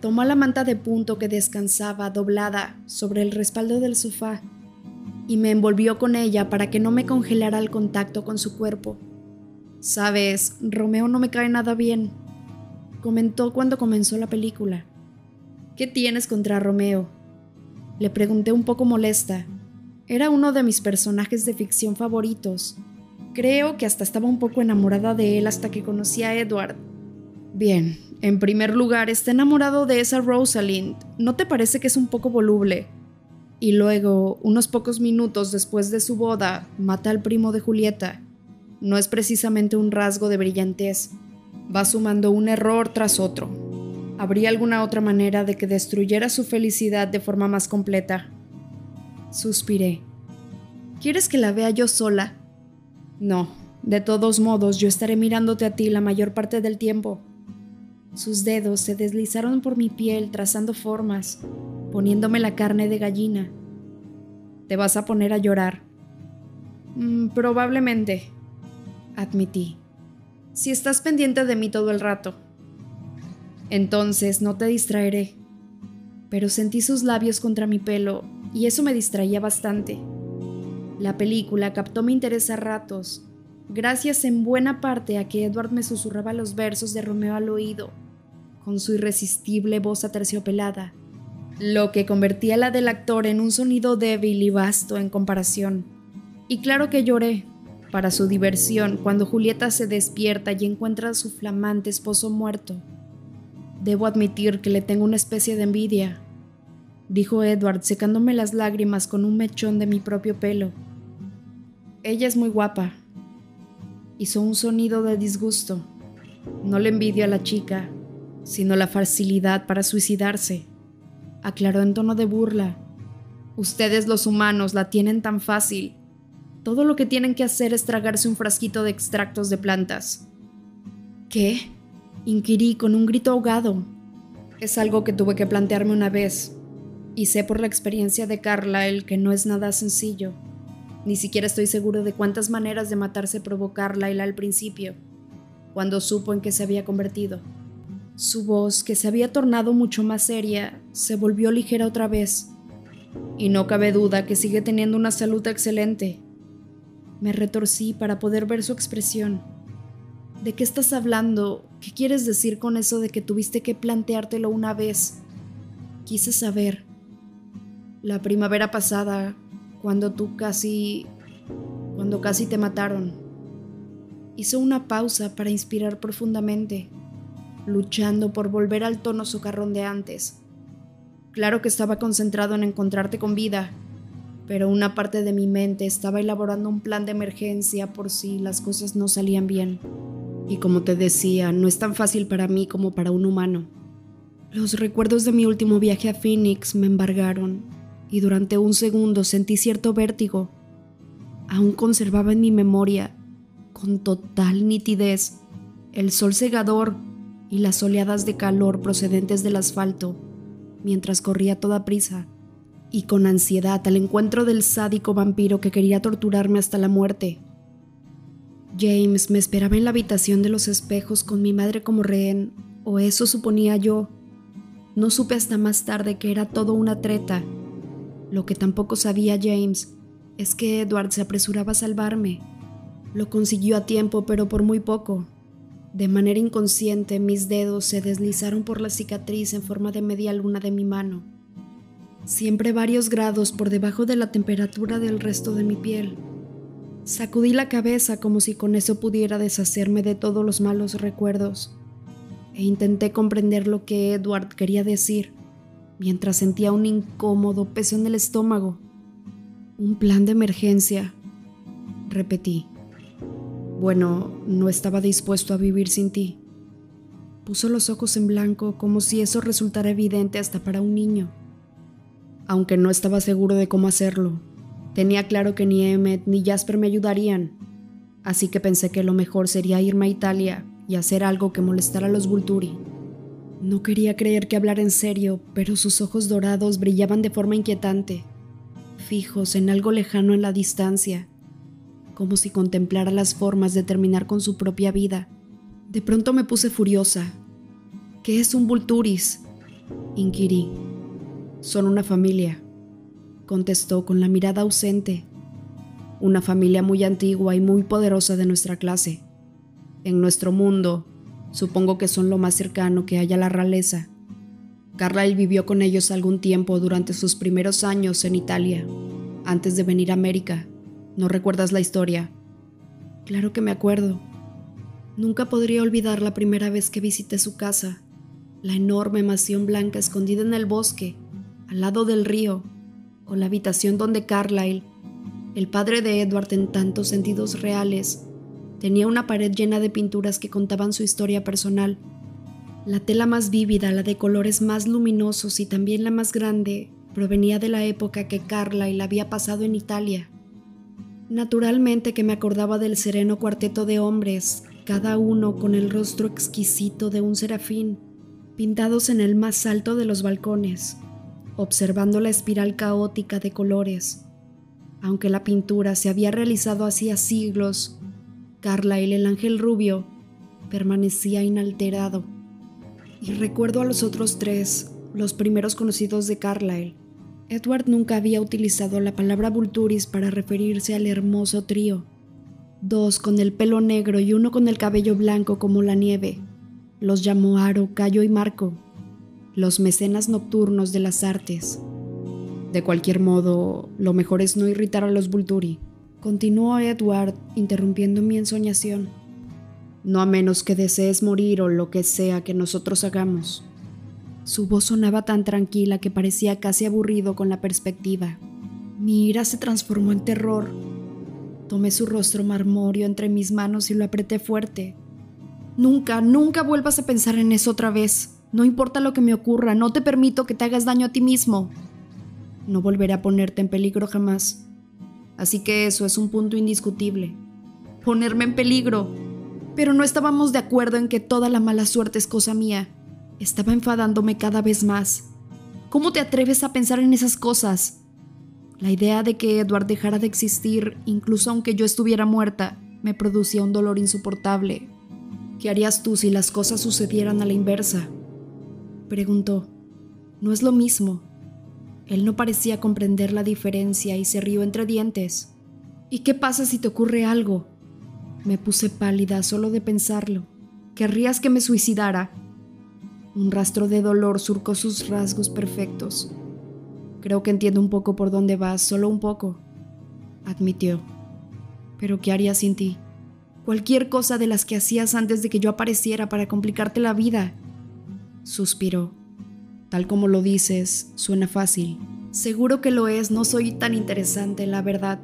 Tomó la manta de punto que descansaba doblada sobre el respaldo del sofá y me envolvió con ella para que no me congelara al contacto con su cuerpo. Sabes, Romeo no me cae nada bien, comentó cuando comenzó la película. ¿Qué tienes contra Romeo? Le pregunté un poco molesta. Era uno de mis personajes de ficción favoritos. Creo que hasta estaba un poco enamorada de él hasta que conocí a Edward. Bien, en primer lugar, está enamorado de esa Rosalind. ¿No te parece que es un poco voluble? Y luego, unos pocos minutos después de su boda, mata al primo de Julieta. No es precisamente un rasgo de brillantez. Va sumando un error tras otro. ¿Habría alguna otra manera de que destruyera su felicidad de forma más completa? Suspiré. ¿Quieres que la vea yo sola? No, de todos modos yo estaré mirándote a ti la mayor parte del tiempo. Sus dedos se deslizaron por mi piel trazando formas, poniéndome la carne de gallina, ¿Te vas a poner a llorar? Mm, probablemente, admití. Si estás pendiente de mí todo el rato. Entonces no te distraeré. Pero sentí sus labios contra mi pelo y eso me distraía bastante. La película captó mi interés a ratos, gracias en buena parte a que Edward me susurraba los versos de Romeo al oído, con su irresistible voz aterciopelada, lo que convertía la del actor en un sonido débil y vasto en comparación. Y claro que lloré, para su diversión, cuando Julieta se despierta y encuentra a su flamante esposo muerto. Debo admitir que le tengo una especie de envidia, dijo Edward secándome las lágrimas con un mechón de mi propio pelo. Ella es muy guapa. Hizo un sonido de disgusto. No le envidio a la chica, sino la facilidad para suicidarse. Aclaró en tono de burla. Ustedes los humanos la tienen tan fácil. Todo lo que tienen que hacer es tragarse un frasquito de extractos de plantas. ¿Qué? Inquirí con un grito ahogado. Es algo que tuve que plantearme una vez, y sé por la experiencia de Carla el que no es nada sencillo. Ni siquiera estoy seguro de cuántas maneras de matarse provocó Carla al principio, cuando supo en qué se había convertido. Su voz, que se había tornado mucho más seria, se volvió ligera otra vez. Y no cabe duda que sigue teniendo una salud excelente. Me retorcí para poder ver su expresión. ¿De qué estás hablando? ¿Qué quieres decir con eso de que tuviste que planteártelo una vez? Quise saber. La primavera pasada, cuando tú casi... cuando casi te mataron. Hizo una pausa para inspirar profundamente, luchando por volver al tono socarrón de antes. Claro que estaba concentrado en encontrarte con vida, pero una parte de mi mente estaba elaborando un plan de emergencia por si las cosas no salían bien. Y como te decía, no es tan fácil para mí como para un humano. Los recuerdos de mi último viaje a Phoenix me embargaron y durante un segundo sentí cierto vértigo. Aún conservaba en mi memoria, con total nitidez, el sol cegador y las oleadas de calor procedentes del asfalto, mientras corría toda prisa y con ansiedad al encuentro del sádico vampiro que quería torturarme hasta la muerte. James me esperaba en la habitación de los espejos con mi madre como rehén, o eso suponía yo. No supe hasta más tarde que era todo una treta. Lo que tampoco sabía James es que Edward se apresuraba a salvarme. Lo consiguió a tiempo, pero por muy poco. De manera inconsciente, mis dedos se deslizaron por la cicatriz en forma de media luna de mi mano siempre varios grados por debajo de la temperatura del resto de mi piel. Sacudí la cabeza como si con eso pudiera deshacerme de todos los malos recuerdos, e intenté comprender lo que Edward quería decir, mientras sentía un incómodo peso en el estómago. Un plan de emergencia, repetí. Bueno, no estaba dispuesto a vivir sin ti. Puso los ojos en blanco como si eso resultara evidente hasta para un niño aunque no estaba seguro de cómo hacerlo. Tenía claro que ni Emmet ni Jasper me ayudarían, así que pensé que lo mejor sería irme a Italia y hacer algo que molestara a los Vulturi. No quería creer que hablara en serio, pero sus ojos dorados brillaban de forma inquietante, fijos en algo lejano en la distancia, como si contemplara las formas de terminar con su propia vida. De pronto me puse furiosa. ¿Qué es un Vulturis? inquirí. Son una familia, contestó con la mirada ausente. Una familia muy antigua y muy poderosa de nuestra clase. En nuestro mundo, supongo que son lo más cercano que hay a la realeza. Carlyle vivió con ellos algún tiempo durante sus primeros años en Italia, antes de venir a América. ¿No recuerdas la historia? Claro que me acuerdo. Nunca podría olvidar la primera vez que visité su casa, la enorme mansión blanca escondida en el bosque al lado del río, o la habitación donde Carlyle, el padre de Edward en tantos sentidos reales, tenía una pared llena de pinturas que contaban su historia personal. La tela más vívida, la de colores más luminosos y también la más grande, provenía de la época que Carlyle había pasado en Italia. Naturalmente que me acordaba del sereno cuarteto de hombres, cada uno con el rostro exquisito de un serafín, pintados en el más alto de los balcones observando la espiral caótica de colores, Aunque la pintura se había realizado hacía siglos, Carlyle, el ángel rubio, permanecía inalterado. Y recuerdo a los otros tres, los primeros conocidos de Carlyle. Edward nunca había utilizado la palabra Vulturis para referirse al hermoso trío. Dos con el pelo negro y uno con el cabello blanco como la nieve. Los llamó Aro, Cayo y Marco, los mecenas nocturnos de las artes. De cualquier modo, lo mejor es no irritar a los Vulturi, continuó Edward, interrumpiendo mi ensoñación. No a menos que desees morir o lo que sea que nosotros hagamos. Su voz sonaba tan tranquila que parecía casi aburrido con la perspectiva. Mi ira se transformó en terror. Tomé su rostro marmóreo entre mis manos y lo apreté fuerte. Nunca, nunca vuelvas a pensar en eso otra vez. No importa lo que me ocurra, no te permito que te hagas daño a ti mismo. No volveré a ponerte en peligro jamás. Así que eso es un punto indiscutible. Ponerme en peligro. Pero no estábamos de acuerdo en que toda la mala suerte es cosa mía. Estaba enfadándome cada vez más. ¿Cómo te atreves a pensar en esas cosas? La idea de que Edward dejara de existir, incluso aunque yo estuviera muerta, me producía un dolor insoportable. ¿Qué harías tú si las cosas sucedieran a la inversa? Preguntó. No es lo mismo. Él no parecía comprender la diferencia y se rió entre dientes. ¿Y qué pasa si te ocurre algo? Me puse pálida solo de pensarlo. ¿Querrías que me suicidara? Un rastro de dolor surcó sus rasgos perfectos. Creo que entiendo un poco por dónde vas, solo un poco, admitió. Pero ¿qué haría sin ti? Cualquier cosa de las que hacías antes de que yo apareciera para complicarte la vida. Suspiró. Tal como lo dices, suena fácil. Seguro que lo es, no soy tan interesante, la verdad.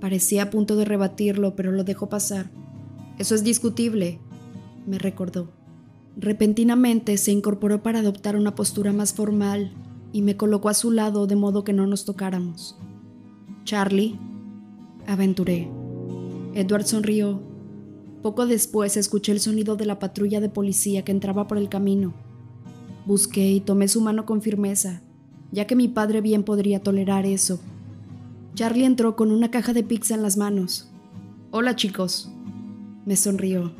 Parecía a punto de rebatirlo, pero lo dejó pasar. Eso es discutible, me recordó. Repentinamente se incorporó para adoptar una postura más formal y me colocó a su lado de modo que no nos tocáramos. Charlie, aventuré. Edward sonrió. Poco después escuché el sonido de la patrulla de policía que entraba por el camino. Busqué y tomé su mano con firmeza, ya que mi padre bien podría tolerar eso. Charlie entró con una caja de pizza en las manos. Hola chicos. Me sonrió.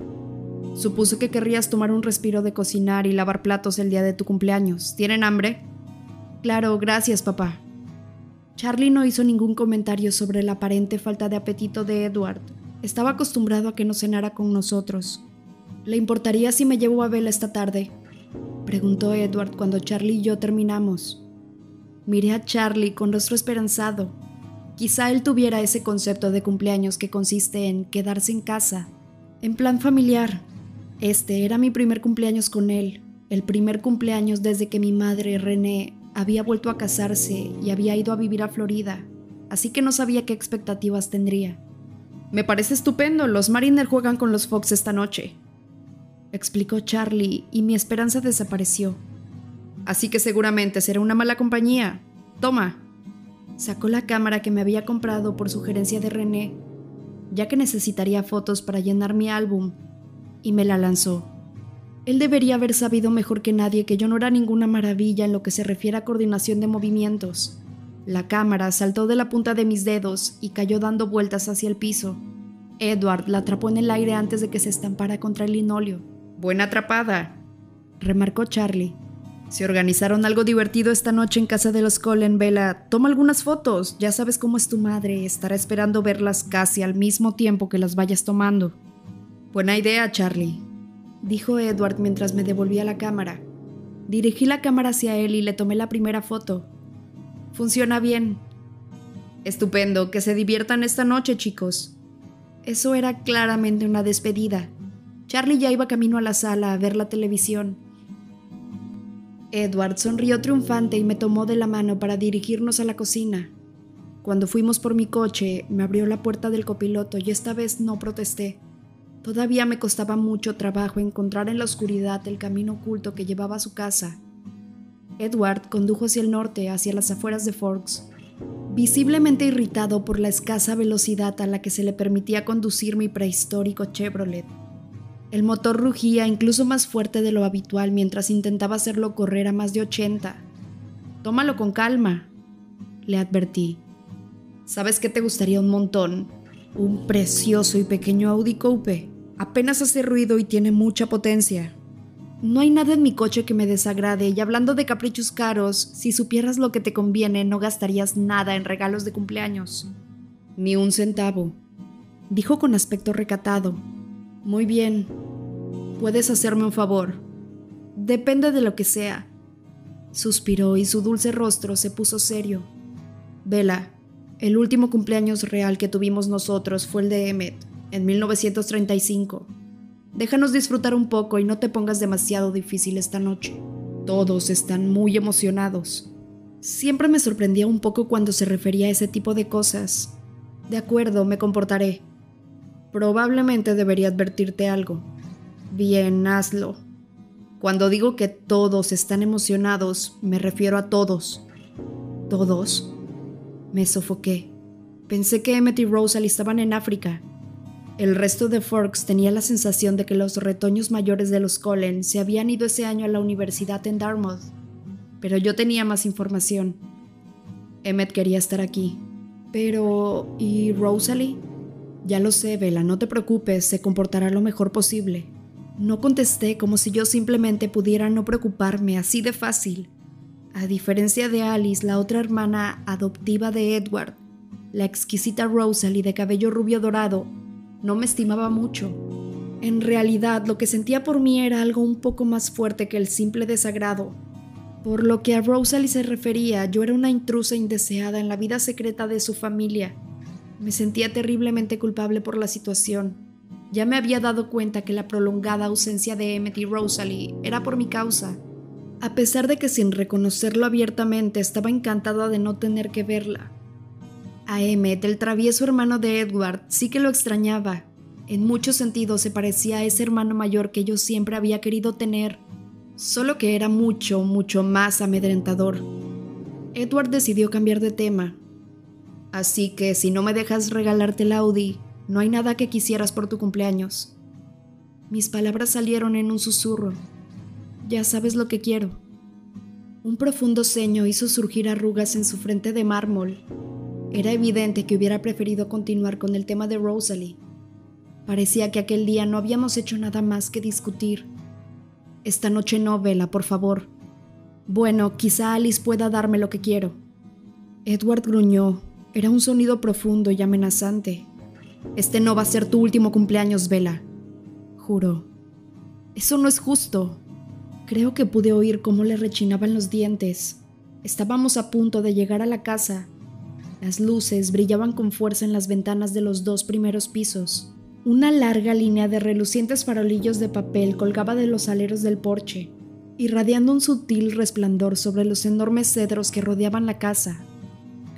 Supuse que querrías tomar un respiro de cocinar y lavar platos el día de tu cumpleaños. ¿Tienen hambre? Claro, gracias, papá. Charlie no hizo ningún comentario sobre la aparente falta de apetito de Edward. Estaba acostumbrado a que no cenara con nosotros. ¿Le importaría si me llevo a Bella esta tarde? Preguntó Edward cuando Charlie y yo terminamos. Miré a Charlie con rostro esperanzado. Quizá él tuviera ese concepto de cumpleaños que consiste en quedarse en casa, en plan familiar. Este era mi primer cumpleaños con él, el primer cumpleaños desde que mi madre, René, había vuelto a casarse y había ido a vivir a Florida, así que no sabía qué expectativas tendría. Me parece estupendo, los Mariners juegan con los Fox esta noche, explicó Charlie, y mi esperanza desapareció. Así que seguramente será una mala compañía. Toma. Sacó la cámara que me había comprado por sugerencia de René, ya que necesitaría fotos para llenar mi álbum, y me la lanzó. Él debería haber sabido mejor que nadie que yo no era ninguna maravilla en lo que se refiere a coordinación de movimientos. La cámara saltó de la punta de mis dedos y cayó dando vueltas hacia el piso. Edward la atrapó en el aire antes de que se estampara contra el linóleo. Buena atrapada, remarcó Charlie. Se organizaron algo divertido esta noche en casa de los Colin, Bella. Toma algunas fotos. Ya sabes cómo es tu madre. Estará esperando verlas casi al mismo tiempo que las vayas tomando. Buena idea, Charlie, dijo Edward mientras me devolvía la cámara. Dirigí la cámara hacia él y le tomé la primera foto. Funciona bien. Estupendo, que se diviertan esta noche, chicos. Eso era claramente una despedida. Charlie ya iba camino a la sala a ver la televisión. Edward sonrió triunfante y me tomó de la mano para dirigirnos a la cocina. Cuando fuimos por mi coche, me abrió la puerta del copiloto y esta vez no protesté. Todavía me costaba mucho trabajo encontrar en la oscuridad el camino oculto que llevaba a su casa. Edward condujo hacia el norte, hacia las afueras de Forks, visiblemente irritado por la escasa velocidad a la que se le permitía conducir mi prehistórico Chevrolet. El motor rugía incluso más fuerte de lo habitual mientras intentaba hacerlo correr a más de 80. Tómalo con calma, le advertí. ¿Sabes qué te gustaría un montón? Un precioso y pequeño Audi Coupe. Apenas hace ruido y tiene mucha potencia. No hay nada en mi coche que me desagrade y hablando de caprichos caros, si supieras lo que te conviene no gastarías nada en regalos de cumpleaños. Ni un centavo. Dijo con aspecto recatado. Muy bien. Puedes hacerme un favor. Depende de lo que sea. Suspiró y su dulce rostro se puso serio. Vela, el último cumpleaños real que tuvimos nosotros fue el de Emmet, en 1935. Déjanos disfrutar un poco y no te pongas demasiado difícil esta noche. Todos están muy emocionados. Siempre me sorprendía un poco cuando se refería a ese tipo de cosas. De acuerdo, me comportaré. Probablemente debería advertirte algo. Bien, hazlo. Cuando digo que todos están emocionados, me refiero a todos. ¿Todos? Me sofoqué. Pensé que Emmett y Rosalie estaban en África. El resto de Forks tenía la sensación de que los retoños mayores de los Cullen se habían ido ese año a la universidad en Dartmouth. Pero yo tenía más información. Emmett quería estar aquí. Pero... ¿y Rosalie? Ya lo sé, Bella, no te preocupes, se comportará lo mejor posible. No contesté como si yo simplemente pudiera no preocuparme así de fácil. A diferencia de Alice, la otra hermana adoptiva de Edward, la exquisita Rosalie de cabello rubio dorado, no me estimaba mucho. En realidad, lo que sentía por mí era algo un poco más fuerte que el simple desagrado. Por lo que a Rosalie se refería, yo era una intrusa indeseada en la vida secreta de su familia. Me sentía terriblemente culpable por la situación. Ya me había dado cuenta que la prolongada ausencia de Emmett y Rosalie era por mi causa a pesar de que sin reconocerlo abiertamente estaba encantada de no tener que verla. A Emmet, el travieso hermano de Edward, sí que lo extrañaba. En muchos sentidos se parecía a ese hermano mayor que yo siempre había querido tener, solo que era mucho, mucho más amedrentador. Edward decidió cambiar de tema. Así que si no me dejas regalarte el Audi, no hay nada que quisieras por tu cumpleaños. Mis palabras salieron en un susurro. Ya sabes lo que quiero. Un profundo ceño hizo surgir arrugas en su frente de mármol. Era evidente que hubiera preferido continuar con el tema de Rosalie. Parecía que aquel día no habíamos hecho nada más que discutir. Esta noche no, Vela, por favor. Bueno, quizá Alice pueda darme lo que quiero. Edward gruñó. Era un sonido profundo y amenazante. Este no va a ser tu último cumpleaños, Vela. Juró. Eso no es justo. Creo que pude oír cómo le rechinaban los dientes. Estábamos a punto de llegar a la casa. Las luces brillaban con fuerza en las ventanas de los dos primeros pisos. Una larga línea de relucientes farolillos de papel colgaba de los aleros del porche, irradiando un sutil resplandor sobre los enormes cedros que rodeaban la casa.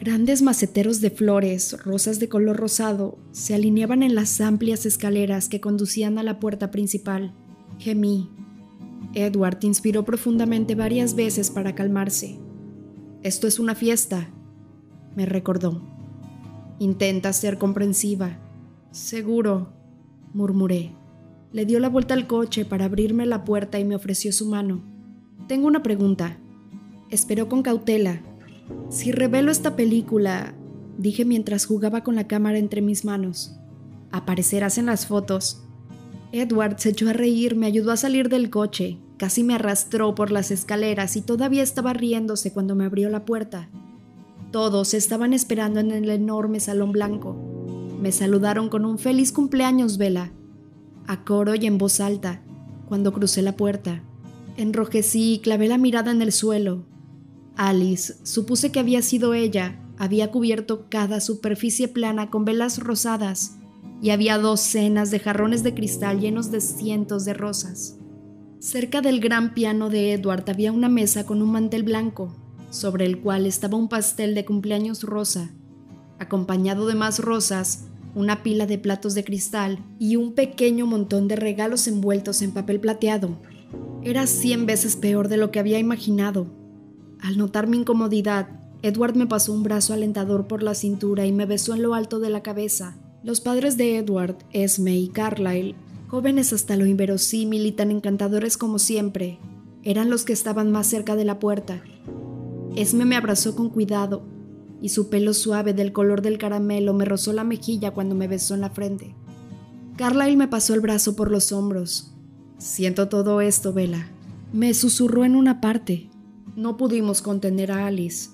Grandes maceteros de flores, rosas de color rosado, se alineaban en las amplias escaleras que conducían a la puerta principal. Gemí, Edward inspiró profundamente varias veces para calmarse. Esto es una fiesta, me recordó. Intenta ser comprensiva. Seguro, murmuré. Le dio la vuelta al coche para abrirme la puerta y me ofreció su mano. Tengo una pregunta. Esperó con cautela. Si revelo esta película, dije mientras jugaba con la cámara entre mis manos, aparecerás en las fotos. Edward se echó a reír, me ayudó a salir del coche, casi me arrastró por las escaleras y todavía estaba riéndose cuando me abrió la puerta. Todos estaban esperando en el enorme salón blanco. Me saludaron con un feliz cumpleaños, Vela, a coro y en voz alta, cuando crucé la puerta. Enrojecí y clavé la mirada en el suelo. Alice, supuse que había sido ella, había cubierto cada superficie plana con velas rosadas y había docenas de jarrones de cristal llenos de cientos de rosas. Cerca del gran piano de Edward había una mesa con un mantel blanco, sobre el cual estaba un pastel de cumpleaños rosa, acompañado de más rosas, una pila de platos de cristal y un pequeño montón de regalos envueltos en papel plateado. Era cien veces peor de lo que había imaginado. Al notar mi incomodidad, Edward me pasó un brazo alentador por la cintura y me besó en lo alto de la cabeza. Los padres de Edward, Esme y Carlyle, jóvenes hasta lo inverosímil y tan encantadores como siempre, eran los que estaban más cerca de la puerta. Esme me abrazó con cuidado. y su pelo suave del color del caramelo me rozó la mejilla cuando me besó en la frente. Carlyle me pasó el brazo por los hombros. Siento todo esto, Vela. Me susurró en una parte. No pudimos contener a Alice.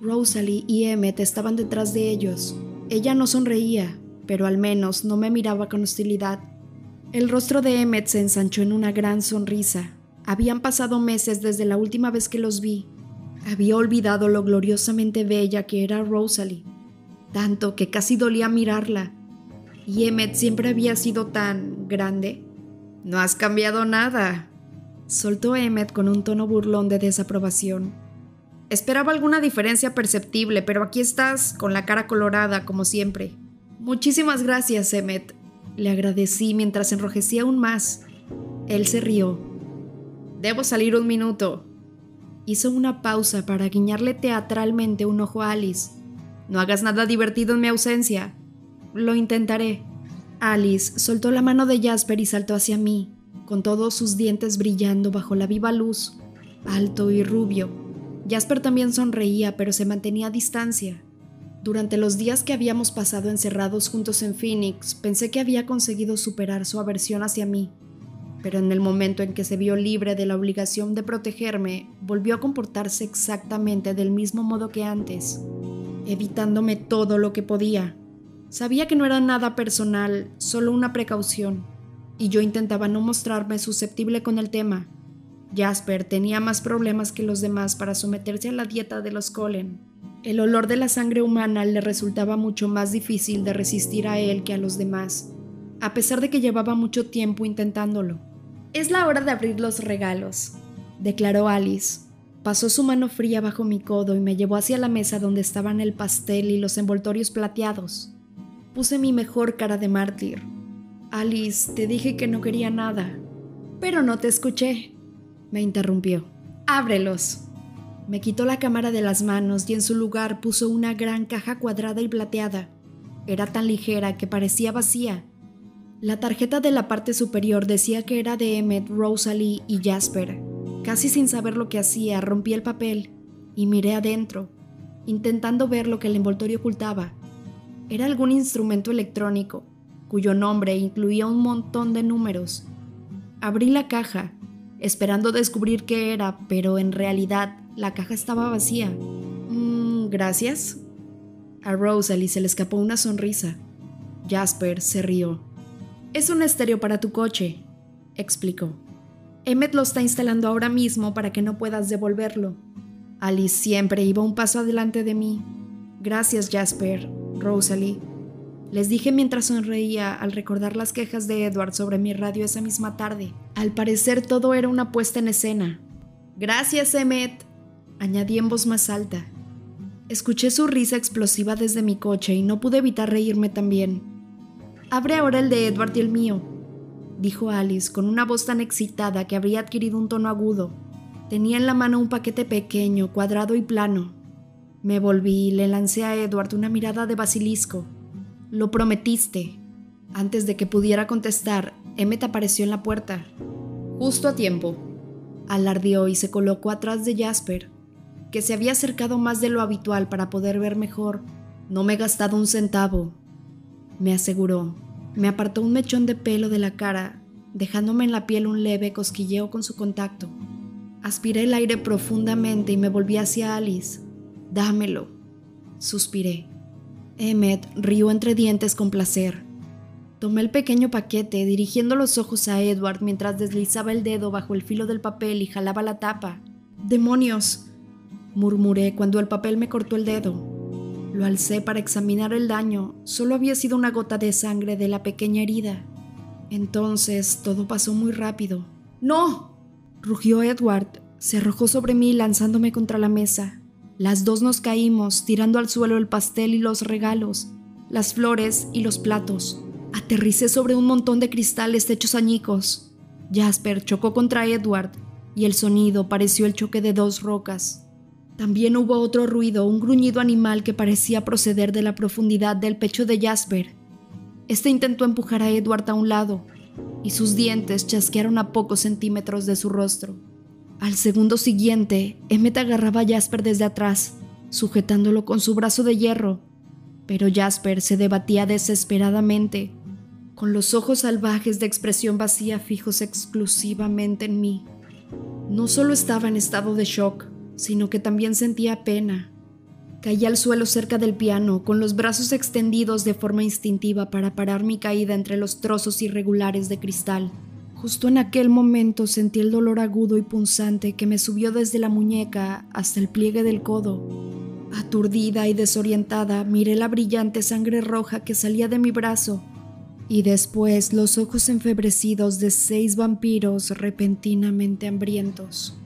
Rosalie y Emmet estaban detrás de ellos. Ella no sonreía, pero al menos no me miraba con hostilidad. El rostro de Emmet se ensanchó en una gran sonrisa. Habían pasado meses desde la última vez que los vi. Había olvidado lo gloriosamente bella que era Rosalie, tanto que casi dolía mirarla. Y Emmet siempre había sido tan grande. No has cambiado nada, soltó Emmet con un tono burlón de desaprobación. Esperaba alguna diferencia perceptible, pero aquí estás con la cara colorada, como siempre. Muchísimas gracias, Emmet. Le agradecí mientras enrojecía aún más. Él se rió. Debo salir un minuto. Hizo una pausa para guiñarle teatralmente un ojo a Alice. No hagas nada divertido en mi ausencia. Lo intentaré. Alice soltó la mano de Jasper y saltó hacia mí, con todos sus dientes brillando bajo la viva luz, alto y rubio, Jasper también sonreía, pero se mantenía a distancia. Durante los días que habíamos pasado encerrados juntos en Phoenix, pensé que había conseguido superar su aversión hacia mí, pero en el momento en que se vio libre de la obligación de protegerme, volvió a comportarse exactamente del mismo modo que antes, evitándome todo lo que podía. Sabía que no era nada personal, solo una precaución, y yo intentaba no mostrarme susceptible con el tema, Jasper tenía más problemas que los demás para someterse a la dieta de los Colen. El olor de la sangre humana le resultaba mucho más difícil de resistir a él que a los demás, a pesar de que llevaba mucho tiempo intentándolo. Es la hora de abrir los regalos, declaró Alice. Pasó su mano fría bajo mi codo y me llevó hacia la mesa donde estaban el pastel y los envoltorios plateados. Puse mi mejor cara de mártir. Alice, te dije que no quería nada. Pero no te escuché, me interrumpió. Ábrelos. Me quitó la cámara de las manos y en su lugar puso una gran caja cuadrada y plateada. Era tan ligera que parecía vacía. La tarjeta de la parte superior decía que era de Emmet, Rosalie y Jasper. Casi sin saber lo que hacía, rompí el papel y miré adentro, intentando ver lo que el envoltorio ocultaba. Era algún instrumento electrónico, cuyo nombre incluía un montón de números. Abrí la caja esperando descubrir qué era, pero en realidad la caja estaba vacía. Mm, gracias. A Rosalie se le escapó una sonrisa. Jasper se rió. Es un estéreo para tu coche, explicó. Emmet lo está instalando ahora mismo para que no puedas devolverlo. Alice siempre iba un paso adelante de mí. Gracias, Jasper, Rosalie. Les dije mientras sonreía al recordar las quejas de Edward sobre mi radio esa misma tarde. Al parecer todo era una puesta en escena. Gracias, Emmet, añadí en voz más alta. Escuché su risa explosiva desde mi coche y no pude evitar reírme también. Abre ahora el de Edward y el mío, dijo Alice con una voz tan excitada que habría adquirido un tono agudo. Tenía en la mano un paquete pequeño, cuadrado y plano. Me volví y le lancé a Edward una mirada de basilisco. Lo prometiste. Antes de que pudiera contestar, Emmet apareció en la puerta. Justo a tiempo. Alardeó y se colocó atrás de Jasper, que se había acercado más de lo habitual para poder ver mejor. No me he gastado un centavo, me aseguró. Me apartó un mechón de pelo de la cara, dejándome en la piel un leve cosquilleo con su contacto. Aspiré el aire profundamente y me volví hacia Alice. Dámelo. Suspiré. Emmet rió entre dientes con placer. Tomé el pequeño paquete, dirigiendo los ojos a Edward mientras deslizaba el dedo bajo el filo del papel y jalaba la tapa. ¡Demonios! murmuré cuando el papel me cortó el dedo. Lo alcé para examinar el daño. Solo había sido una gota de sangre de la pequeña herida. Entonces todo pasó muy rápido. ¡No! rugió Edward. Se arrojó sobre mí lanzándome contra la mesa. Las dos nos caímos, tirando al suelo el pastel y los regalos, las flores y los platos. Aterricé sobre un montón de cristales hechos añicos. Jasper chocó contra Edward y el sonido pareció el choque de dos rocas. También hubo otro ruido, un gruñido animal que parecía proceder de la profundidad del pecho de Jasper. Este intentó empujar a Edward a un lado, y sus dientes chasquearon a pocos centímetros de su rostro. Al segundo siguiente, Emmet agarraba a Jasper desde atrás. sujetándolo con su brazo de hierro, pero Jasper se debatía desesperadamente, con los ojos salvajes de expresión vacía fijos exclusivamente en mí. No solo estaba en estado de shock, sino que también sentía pena. Caí al suelo cerca del piano, con los brazos extendidos de forma instintiva para parar mi caída entre los trozos irregulares de cristal. Justo en aquel momento sentí el dolor agudo y punzante que me subió desde la muñeca hasta el pliegue del codo. Aturdida y desorientada, miré la brillante sangre roja que salía de mi brazo y después los ojos enfebrecidos de seis vampiros repentinamente hambrientos.